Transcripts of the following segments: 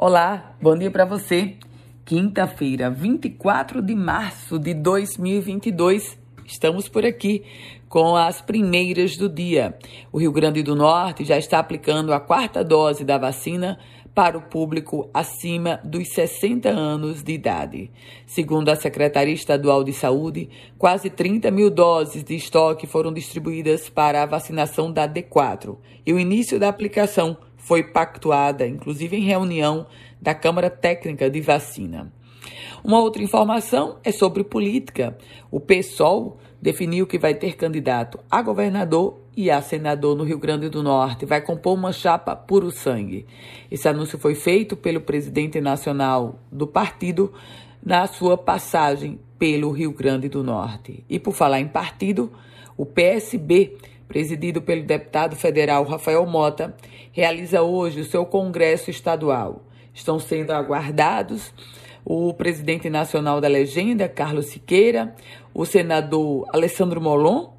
Olá, bom dia para você. Quinta-feira, 24 de março de 2022. Estamos por aqui com as primeiras do dia. O Rio Grande do Norte já está aplicando a quarta dose da vacina para o público acima dos 60 anos de idade. Segundo a Secretaria Estadual de Saúde, quase 30 mil doses de estoque foram distribuídas para a vacinação da D4 e o início da aplicação foi pactuada, inclusive em reunião da Câmara Técnica de Vacina. Uma outra informação é sobre política. O PSOL definiu que vai ter candidato a governador e a senador no Rio Grande do Norte. Vai compor uma chapa puro sangue. Esse anúncio foi feito pelo presidente nacional do partido na sua passagem pelo Rio Grande do Norte. E por falar em partido, o PSB, presidido pelo deputado federal Rafael Mota, realiza hoje o seu congresso estadual. Estão sendo aguardados o presidente nacional da legenda, Carlos Siqueira, o senador Alessandro Molon,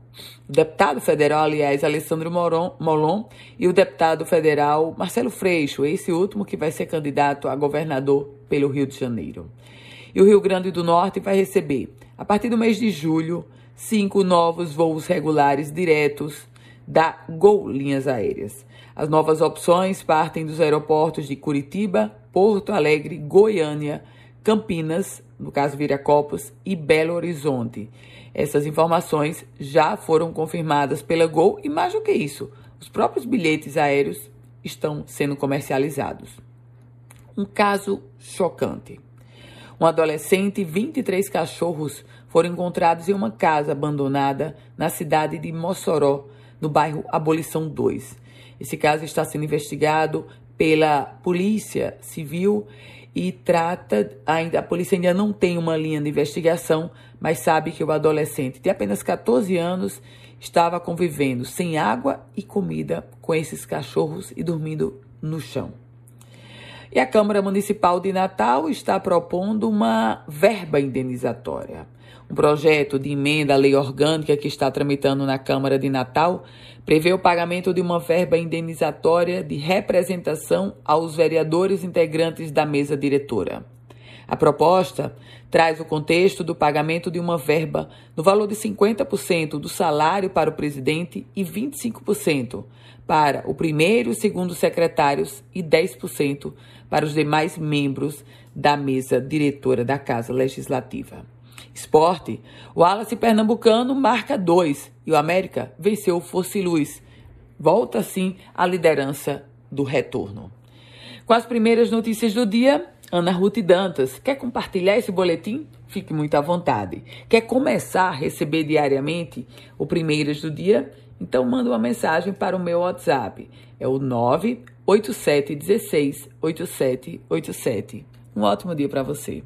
o deputado federal, aliás, Alessandro Moron, Molon, e o deputado federal Marcelo Freixo, esse último que vai ser candidato a governador pelo Rio de Janeiro. E o Rio Grande do Norte vai receber, a partir do mês de julho, cinco novos voos regulares diretos da Gol Linhas Aéreas. As novas opções partem dos aeroportos de Curitiba, Porto Alegre, Goiânia, Campinas, no caso Viracopos, e Belo Horizonte. Essas informações já foram confirmadas pela Gol e mais do que isso, os próprios bilhetes aéreos estão sendo comercializados. Um caso chocante. Um adolescente e 23 cachorros foram encontrados em uma casa abandonada na cidade de Mossoró, no bairro Abolição 2. Esse caso está sendo investigado pela Polícia Civil e trata ainda a polícia ainda não tem uma linha de investigação, mas sabe que o adolescente de apenas 14 anos estava convivendo sem água e comida com esses cachorros e dormindo no chão. E a Câmara Municipal de Natal está propondo uma verba indenizatória. Um projeto de emenda à lei orgânica que está tramitando na Câmara de Natal prevê o pagamento de uma verba indenizatória de representação aos vereadores integrantes da mesa diretora. A proposta traz o contexto do pagamento de uma verba no valor de 50% do salário para o presidente e 25% para o primeiro e segundo secretários e 10% para os demais membros da mesa diretora da Casa Legislativa. Esporte, o Wallace Pernambucano marca dois e o América venceu o Fosse Luz. Volta assim à liderança do retorno. Com as primeiras notícias do dia, Ana Ruth Dantas. Quer compartilhar esse boletim? Fique muito à vontade. Quer começar a receber diariamente o Primeiras do Dia? Então manda uma mensagem para o meu WhatsApp. É o 98716 8787. Um ótimo dia para você.